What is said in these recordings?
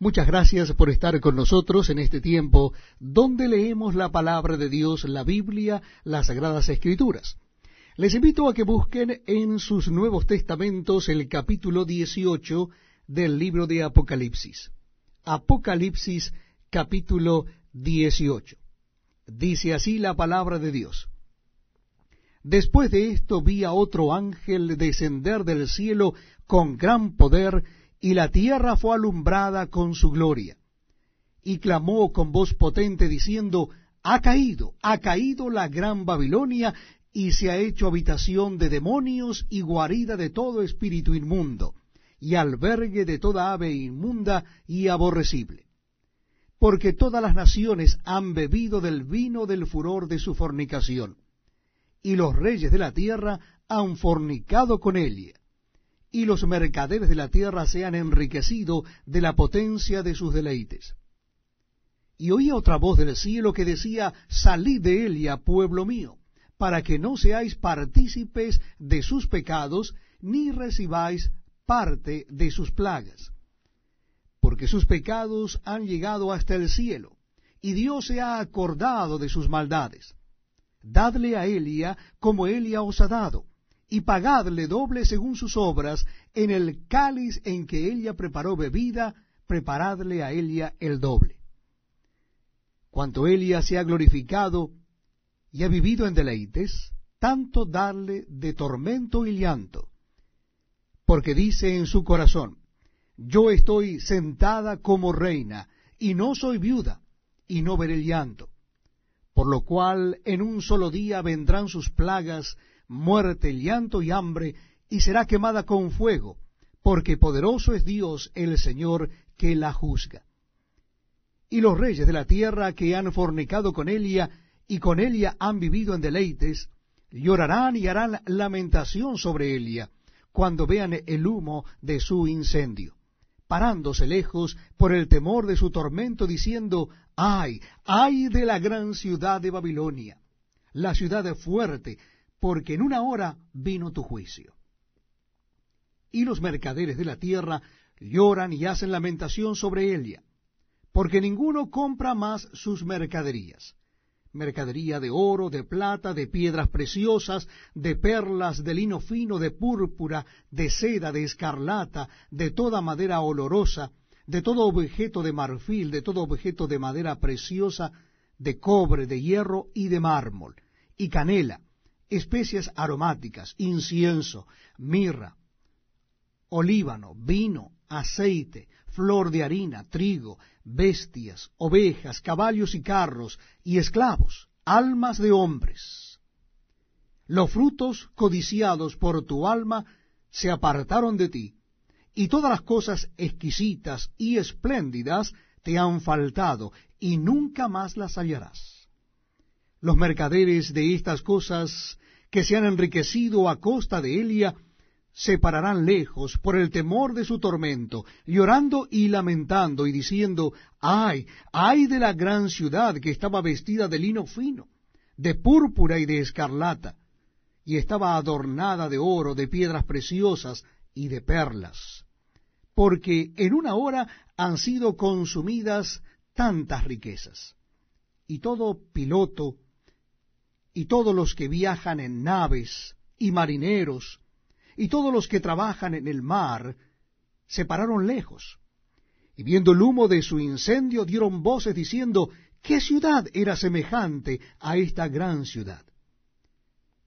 Muchas gracias por estar con nosotros en este tiempo donde leemos la palabra de Dios, la Biblia, las Sagradas Escrituras. Les invito a que busquen en sus Nuevos Testamentos el capítulo 18 del libro de Apocalipsis. Apocalipsis capítulo 18. Dice así la palabra de Dios. Después de esto vi a otro ángel descender del cielo con gran poder, y la tierra fue alumbrada con su gloria. Y clamó con voz potente diciendo, Ha caído, ha caído la gran Babilonia, y se ha hecho habitación de demonios y guarida de todo espíritu inmundo, y albergue de toda ave inmunda y aborrecible. Porque todas las naciones han bebido del vino del furor de su fornicación, y los reyes de la tierra han fornicado con ella y los mercaderes de la tierra se han enriquecido de la potencia de sus deleites. Y oía otra voz del cielo que decía, Salid de Elia, pueblo mío, para que no seáis partícipes de sus pecados, ni recibáis parte de sus plagas. Porque sus pecados han llegado hasta el cielo, y Dios se ha acordado de sus maldades. Dadle a Elia como Elia os ha dado y pagadle doble según sus obras, en el cáliz en que ella preparó bebida, preparadle a Elia el doble. Cuanto Elia se ha glorificado y ha vivido en deleites, tanto darle de tormento y llanto, porque dice en su corazón, yo estoy sentada como reina, y no soy viuda, y no veré el llanto, por lo cual en un solo día vendrán sus plagas, muerte, llanto y hambre, y será quemada con fuego, porque poderoso es Dios el Señor que la juzga. Y los reyes de la tierra que han fornicado con Elia, y con Elia han vivido en deleites, llorarán y harán lamentación sobre Elia, cuando vean el humo de su incendio, parándose lejos por el temor de su tormento, diciendo, ay, ay de la gran ciudad de Babilonia, la ciudad fuerte, porque en una hora vino tu juicio. Y los mercaderes de la tierra lloran y hacen lamentación sobre Elia, porque ninguno compra más sus mercaderías, mercadería de oro, de plata, de piedras preciosas, de perlas, de lino fino, de púrpura, de seda, de escarlata, de toda madera olorosa, de todo objeto de marfil, de todo objeto de madera preciosa, de cobre, de hierro y de mármol, y canela, especias aromáticas, incienso, mirra, olíbano, vino, aceite, flor de harina, trigo, bestias, ovejas, caballos y carros, y esclavos, almas de hombres. Los frutos codiciados por tu alma se apartaron de ti, y todas las cosas exquisitas y espléndidas te han faltado, y nunca más las hallarás. Los mercaderes de estas cosas que se han enriquecido a costa de Elia se pararán lejos por el temor de su tormento, llorando y lamentando y diciendo, ay, ay de la gran ciudad que estaba vestida de lino fino, de púrpura y de escarlata, y estaba adornada de oro, de piedras preciosas y de perlas, porque en una hora han sido consumidas tantas riquezas. Y todo piloto y todos los que viajan en naves, y marineros, y todos los que trabajan en el mar, se pararon lejos, y viendo el humo de su incendio dieron voces diciendo, ¿qué ciudad era semejante a esta gran ciudad?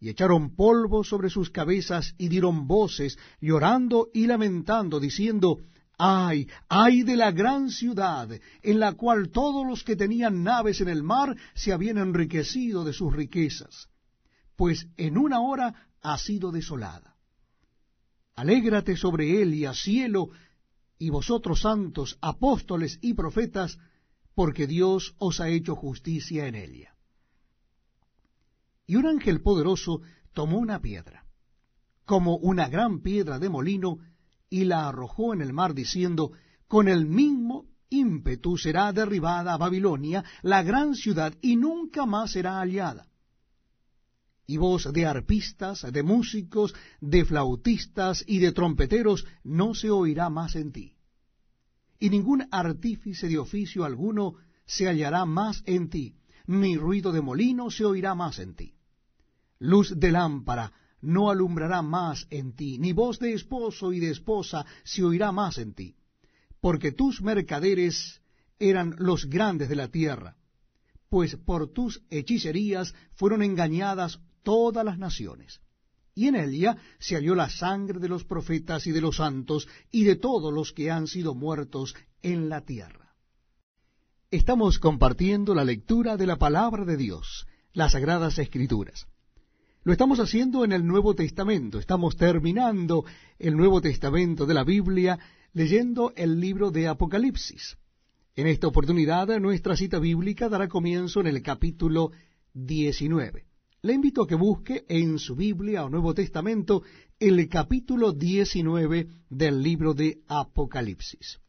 Y echaron polvo sobre sus cabezas y dieron voces, llorando y lamentando, diciendo, Ay, ay de la gran ciudad, en la cual todos los que tenían naves en el mar se habían enriquecido de sus riquezas, pues en una hora ha sido desolada. Alégrate sobre él y a cielo, y vosotros santos, apóstoles y profetas, porque Dios os ha hecho justicia en ella. Y un ángel poderoso tomó una piedra, como una gran piedra de molino, y la arrojó en el mar, diciendo, con el mismo ímpetu será derribada Babilonia, la gran ciudad, y nunca más será hallada. Y voz de arpistas, de músicos, de flautistas y de trompeteros no se oirá más en ti. y ningún artífice de oficio alguno se hallará más en ti, ni ruido de molino se oirá más en ti. Luz de lámpara no alumbrará más en ti, ni voz de esposo y de esposa se oirá más en ti, porque tus mercaderes eran los grandes de la tierra, pues por tus hechicerías fueron engañadas todas las naciones. Y en ella se halló la sangre de los profetas y de los santos y de todos los que han sido muertos en la tierra. Estamos compartiendo la lectura de la palabra de Dios, las sagradas escrituras. Lo estamos haciendo en el Nuevo Testamento, estamos terminando el Nuevo Testamento de la Biblia leyendo el libro de Apocalipsis. En esta oportunidad nuestra cita bíblica dará comienzo en el capítulo 19. Le invito a que busque en su Biblia o Nuevo Testamento el capítulo 19 del libro de Apocalipsis.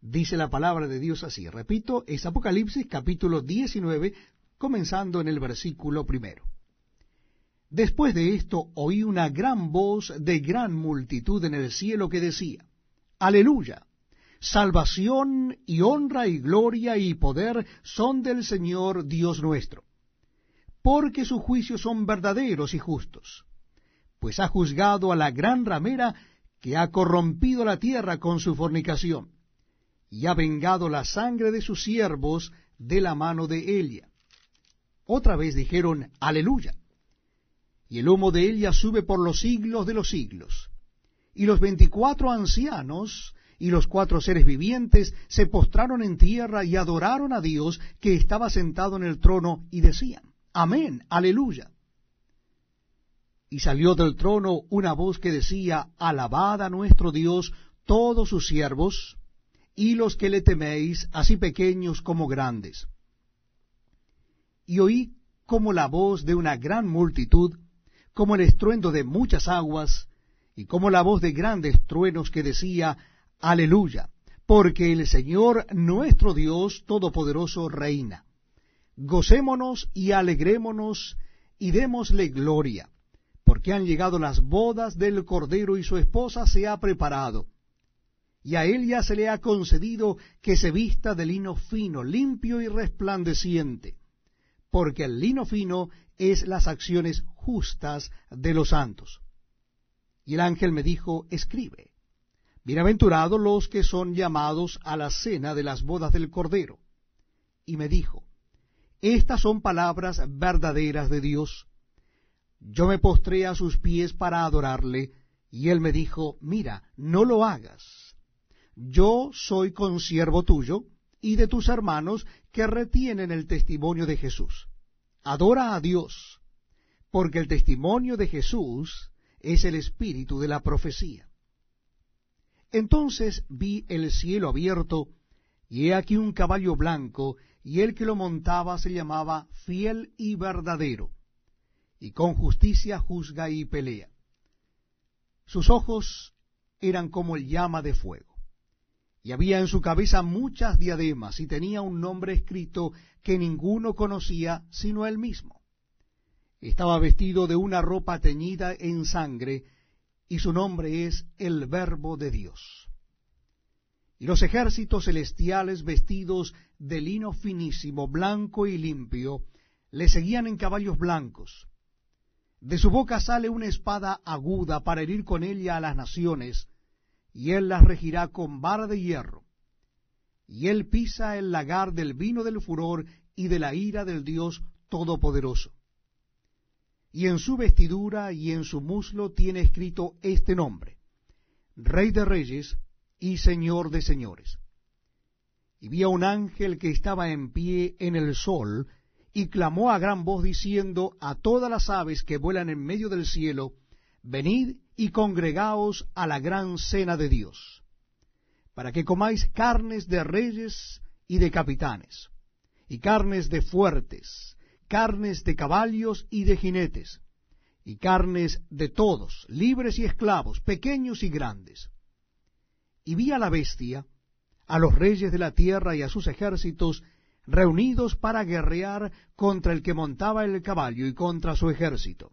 Dice la palabra de Dios así, repito, es Apocalipsis capítulo 19, comenzando en el versículo primero. Después de esto oí una gran voz de gran multitud en el cielo que decía, Aleluya, salvación y honra y gloria y poder son del Señor Dios nuestro, porque sus juicios son verdaderos y justos, pues ha juzgado a la gran ramera que ha corrompido la tierra con su fornicación, y ha vengado la sangre de sus siervos de la mano de Elia. Otra vez dijeron, Aleluya y el humo de ella sube por los siglos de los siglos. Y los veinticuatro ancianos y los cuatro seres vivientes se postraron en tierra y adoraron a Dios que estaba sentado en el trono y decían, Amén, aleluya. Y salió del trono una voz que decía, Alabad a nuestro Dios todos sus siervos, y los que le teméis, así pequeños como grandes. Y oí como la voz de una gran multitud, como el estruendo de muchas aguas, y como la voz de grandes truenos que decía, Aleluya, porque el Señor nuestro Dios Todopoderoso reina. Gocémonos y alegrémonos y démosle gloria, porque han llegado las bodas del Cordero y su esposa se ha preparado. Y a él ya se le ha concedido que se vista de lino fino, limpio y resplandeciente, porque el lino fino es las acciones justas de los santos. Y el ángel me dijo, escribe, bienaventurados los que son llamados a la cena de las bodas del Cordero. Y me dijo, estas son palabras verdaderas de Dios. Yo me postré a sus pies para adorarle, y él me dijo, mira, no lo hagas. Yo soy consiervo tuyo y de tus hermanos que retienen el testimonio de Jesús adora a Dios, porque el testimonio de Jesús es el espíritu de la profecía. Entonces vi el cielo abierto, y he aquí un caballo blanco, y el que lo montaba se llamaba fiel y verdadero, y con justicia juzga y pelea. Sus ojos eran como el llama de fuego y había en su cabeza muchas diademas, y tenía un nombre escrito que ninguno conocía sino él mismo. Estaba vestido de una ropa teñida en sangre, y su nombre es el Verbo de Dios. Y los ejércitos celestiales vestidos de lino finísimo, blanco y limpio, le seguían en caballos blancos. De su boca sale una espada aguda para herir con ella a las naciones, y él las regirá con vara de hierro. Y él pisa el lagar del vino del furor y de la ira del Dios Todopoderoso. Y en su vestidura y en su muslo tiene escrito este nombre, Rey de Reyes y Señor de Señores. Y vi a un ángel que estaba en pie en el sol, y clamó a gran voz diciendo a todas las aves que vuelan en medio del cielo, Venid y congregaos a la gran cena de Dios, para que comáis carnes de reyes y de capitanes, y carnes de fuertes, carnes de caballos y de jinetes, y carnes de todos, libres y esclavos, pequeños y grandes. Y vi a la bestia, a los reyes de la tierra y a sus ejércitos, reunidos para guerrear contra el que montaba el caballo y contra su ejército.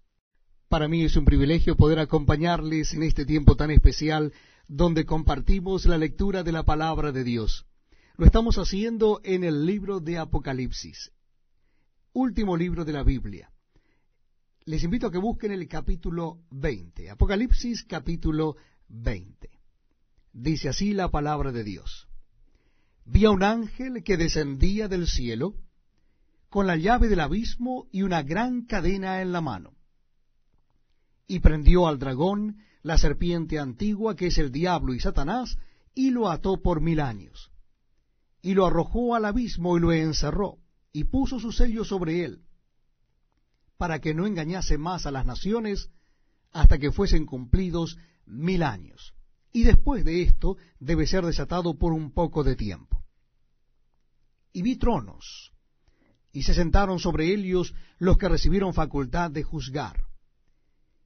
Para mí es un privilegio poder acompañarles en este tiempo tan especial donde compartimos la lectura de la palabra de Dios. Lo estamos haciendo en el libro de Apocalipsis, último libro de la Biblia. Les invito a que busquen el capítulo 20, Apocalipsis capítulo 20. Dice así la palabra de Dios. Vi a un ángel que descendía del cielo con la llave del abismo y una gran cadena en la mano y prendió al dragón, la serpiente antigua, que es el diablo y Satanás, y lo ató por mil años. Y lo arrojó al abismo y lo encerró, y puso su sello sobre él, para que no engañase más a las naciones hasta que fuesen cumplidos mil años. Y después de esto debe ser desatado por un poco de tiempo. Y vi tronos, y se sentaron sobre ellos los que recibieron facultad de juzgar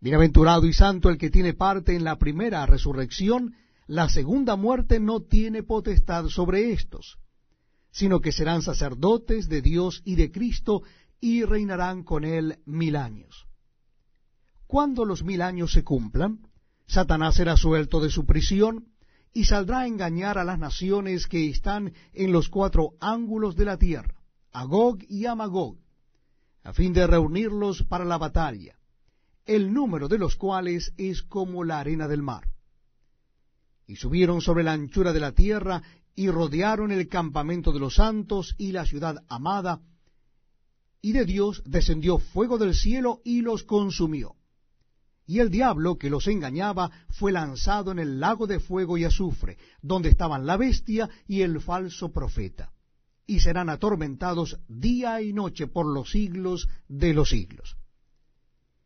Bienaventurado y santo el que tiene parte en la primera resurrección, la segunda muerte no tiene potestad sobre éstos, sino que serán sacerdotes de Dios y de Cristo y reinarán con él mil años. Cuando los mil años se cumplan, Satanás será suelto de su prisión y saldrá a engañar a las naciones que están en los cuatro ángulos de la tierra, a Gog y a Magog, a fin de reunirlos para la batalla el número de los cuales es como la arena del mar. Y subieron sobre la anchura de la tierra y rodearon el campamento de los santos y la ciudad amada, y de Dios descendió fuego del cielo y los consumió. Y el diablo que los engañaba fue lanzado en el lago de fuego y azufre, donde estaban la bestia y el falso profeta, y serán atormentados día y noche por los siglos de los siglos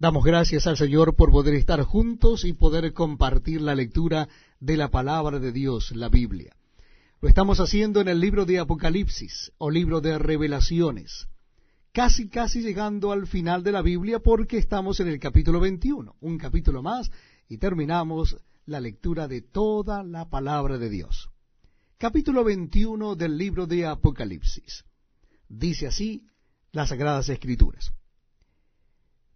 Damos gracias al Señor por poder estar juntos y poder compartir la lectura de la palabra de Dios, la Biblia. Lo estamos haciendo en el libro de Apocalipsis o libro de revelaciones, casi casi llegando al final de la Biblia porque estamos en el capítulo 21, un capítulo más y terminamos la lectura de toda la palabra de Dios. Capítulo 21 del libro de Apocalipsis. Dice así las Sagradas Escrituras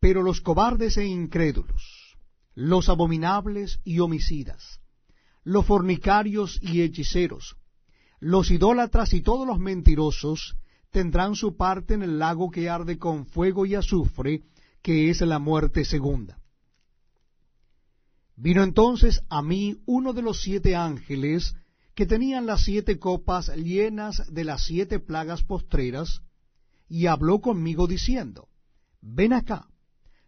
Pero los cobardes e incrédulos, los abominables y homicidas, los fornicarios y hechiceros, los idólatras y todos los mentirosos tendrán su parte en el lago que arde con fuego y azufre, que es la muerte segunda. Vino entonces a mí uno de los siete ángeles que tenían las siete copas llenas de las siete plagas postreras, y habló conmigo diciendo, Ven acá,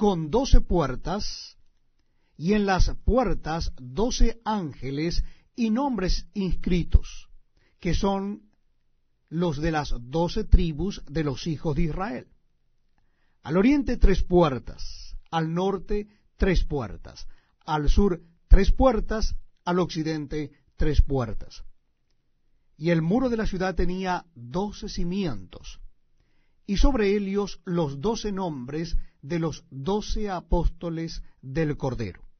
con doce puertas, y en las puertas doce ángeles y nombres inscritos, que son los de las doce tribus de los hijos de Israel. Al oriente tres puertas, al norte tres puertas, al sur tres puertas, al occidente tres puertas. Y el muro de la ciudad tenía doce cimientos, y sobre ellos los doce nombres de los doce apóstoles del Cordero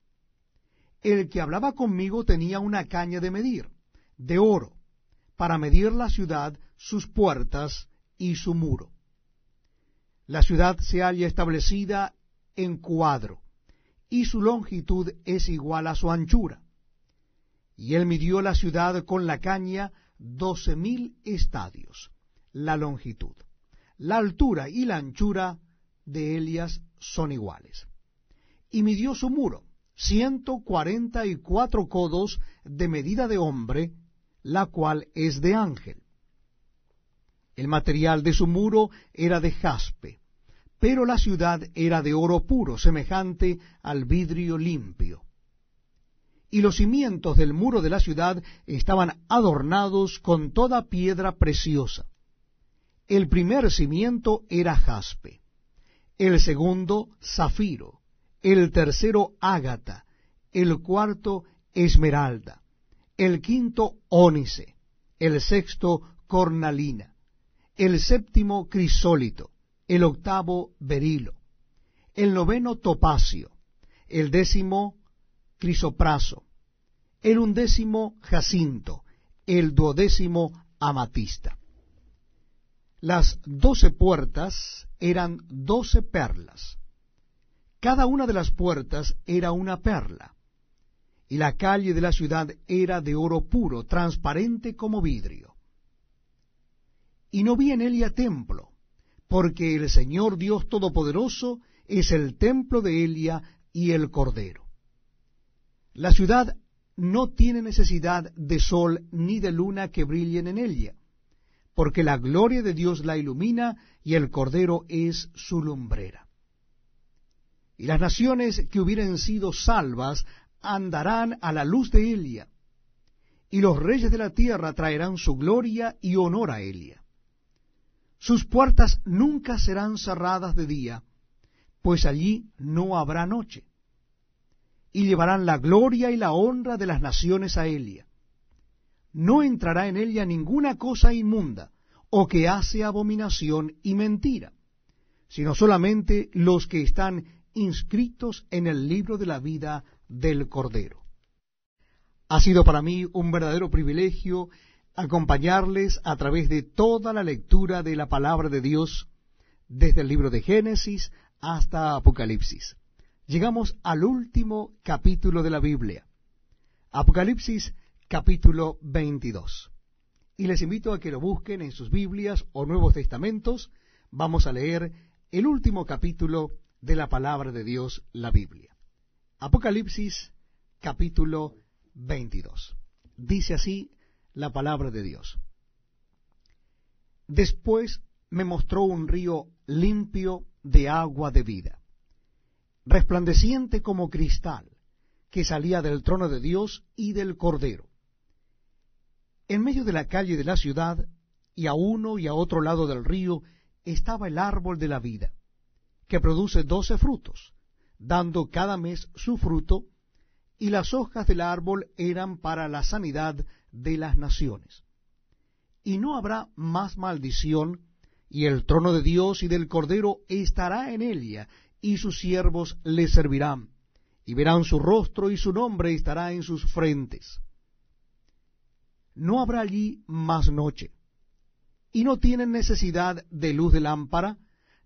el que hablaba conmigo tenía una caña de medir, de oro, para medir la ciudad, sus puertas y su muro. La ciudad se halla establecida en cuadro, y su longitud es igual a su anchura. Y él midió la ciudad con la caña doce mil estadios, la longitud. La altura y la anchura de Elias son iguales. Y midió su muro, ciento cuarenta y cuatro codos de medida de hombre, la cual es de ángel. El material de su muro era de jaspe, pero la ciudad era de oro puro, semejante al vidrio limpio. Y los cimientos del muro de la ciudad estaban adornados con toda piedra preciosa. El primer cimiento era jaspe, el segundo zafiro, el tercero ágata, el cuarto esmeralda, el quinto ónice, el sexto cornalina, el séptimo crisólito, el octavo berilo, el noveno topacio, el décimo crisopraso, el undécimo jacinto, el duodécimo amatista. Las doce puertas eran doce perlas cada una de las puertas era una perla, y la calle de la ciudad era de oro puro, transparente como vidrio. Y no vi en Elia templo, porque el Señor Dios Todopoderoso es el templo de Elia y el Cordero. La ciudad no tiene necesidad de sol ni de luna que brillen en ella, porque la gloria de Dios la ilumina y el Cordero es su lumbrera y las naciones que hubieran sido salvas andarán a la luz de Elia, y los reyes de la tierra traerán su gloria y honor a Elia. Sus puertas nunca serán cerradas de día, pues allí no habrá noche, y llevarán la gloria y la honra de las naciones a Elia. No entrará en ella ninguna cosa inmunda, o que hace abominación y mentira, sino solamente los que están inscritos en el libro de la vida del Cordero. Ha sido para mí un verdadero privilegio acompañarles a través de toda la lectura de la palabra de Dios, desde el libro de Génesis hasta Apocalipsis. Llegamos al último capítulo de la Biblia, Apocalipsis capítulo 22. Y les invito a que lo busquen en sus Biblias o Nuevos Testamentos. Vamos a leer el último capítulo de la palabra de Dios, la Biblia. Apocalipsis capítulo 22. Dice así la palabra de Dios. Después me mostró un río limpio de agua de vida, resplandeciente como cristal, que salía del trono de Dios y del Cordero. En medio de la calle de la ciudad, y a uno y a otro lado del río, estaba el árbol de la vida, que produce doce frutos, dando cada mes su fruto, y las hojas del árbol eran para la sanidad de las naciones. Y no habrá más maldición, y el trono de Dios y del Cordero estará en ella, y sus siervos le servirán, y verán su rostro y su nombre estará en sus frentes. No habrá allí más noche, y no tienen necesidad de luz de lámpara,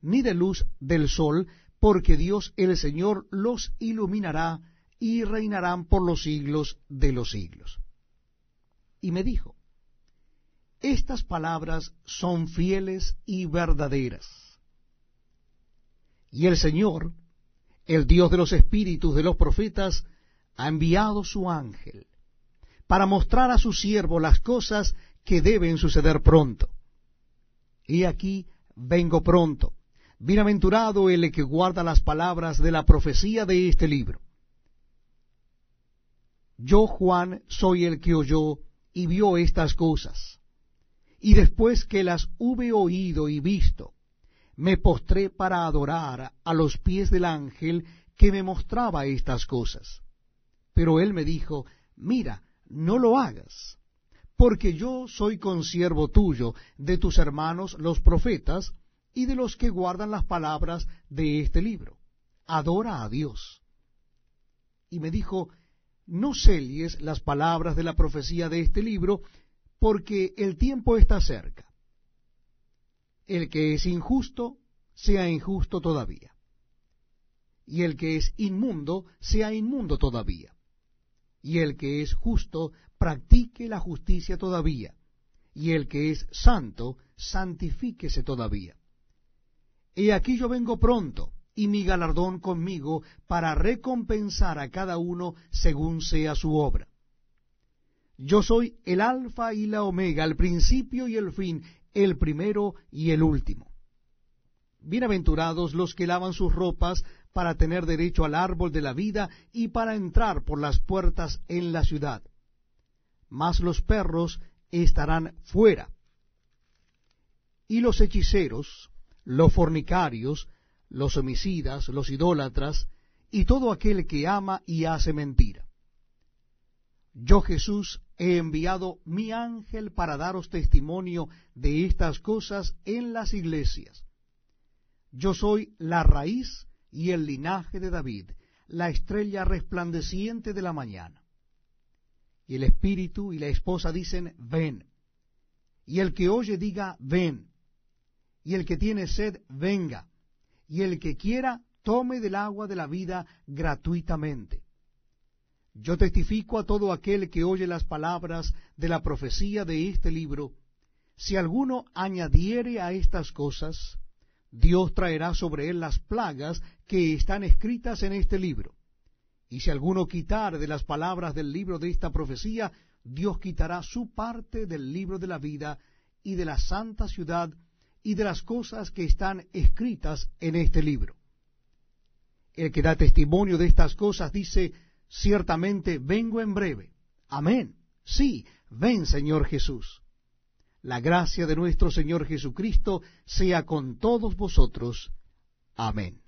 ni de luz del sol, porque Dios el Señor los iluminará y reinarán por los siglos de los siglos y me dijo, estas palabras son fieles y verdaderas. Y el Señor, el Dios de los espíritus de los profetas, ha enviado su ángel para mostrar a su siervo las cosas que deben suceder pronto. Y aquí vengo pronto. Bienaventurado el que guarda las palabras de la profecía de este libro. Yo, Juan, soy el que oyó y vio estas cosas. Y después que las hube oído y visto, me postré para adorar a los pies del ángel que me mostraba estas cosas. Pero él me dijo, mira, no lo hagas, porque yo soy consiervo tuyo, de tus hermanos los profetas, y de los que guardan las palabras de este libro. Adora a Dios. Y me dijo, no selles las palabras de la profecía de este libro, porque el tiempo está cerca. El que es injusto, sea injusto todavía. Y el que es inmundo, sea inmundo todavía. Y el que es justo, practique la justicia todavía. Y el que es santo, santifíquese todavía. He aquí yo vengo pronto y mi galardón conmigo para recompensar a cada uno según sea su obra. Yo soy el alfa y la omega, el principio y el fin, el primero y el último. Bienaventurados los que lavan sus ropas para tener derecho al árbol de la vida y para entrar por las puertas en la ciudad. Mas los perros estarán fuera. Y los hechiceros, los fornicarios, los homicidas, los idólatras, y todo aquel que ama y hace mentira. Yo Jesús he enviado mi ángel para daros testimonio de estas cosas en las iglesias. Yo soy la raíz y el linaje de David, la estrella resplandeciente de la mañana. Y el espíritu y la esposa dicen, ven. Y el que oye diga, ven. Y el que tiene sed, venga y el que quiera tome del agua de la vida gratuitamente. Yo testifico a todo aquel que oye las palabras de la profecía de este libro, si alguno añadiere a estas cosas, Dios traerá sobre él las plagas que están escritas en este libro. Y si alguno quitare de las palabras del libro de esta profecía, Dios quitará su parte del libro de la vida y de la santa ciudad y de las cosas que están escritas en este libro. El que da testimonio de estas cosas dice, ciertamente vengo en breve. Amén. Sí, ven Señor Jesús. La gracia de nuestro Señor Jesucristo sea con todos vosotros. Amén.